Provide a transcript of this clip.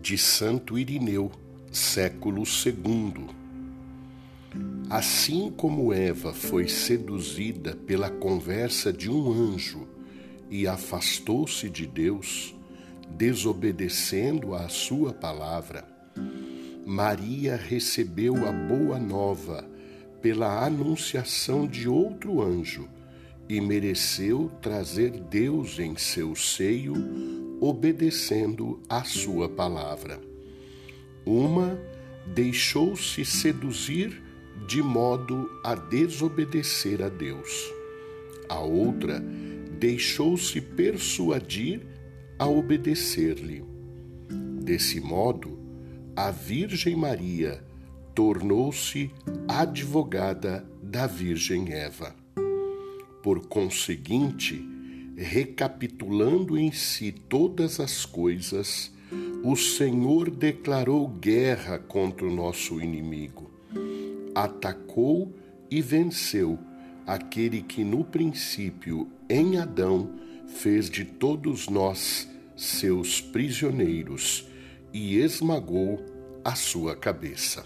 de Santo Irineu, século II. Assim como Eva foi seduzida pela conversa de um anjo e afastou-se de Deus, desobedecendo à sua palavra, Maria recebeu a boa nova pela anunciação de outro anjo e mereceu trazer Deus em seu seio, obedecendo à sua palavra. Uma deixou-se seduzir de modo a desobedecer a Deus. A outra deixou-se persuadir a obedecer-lhe. Desse modo, a Virgem Maria tornou-se advogada da Virgem Eva. Por conseguinte, recapitulando em si todas as coisas, o Senhor declarou guerra contra o nosso inimigo. Atacou e venceu aquele que no princípio, em Adão, fez de todos nós seus prisioneiros e esmagou a sua cabeça.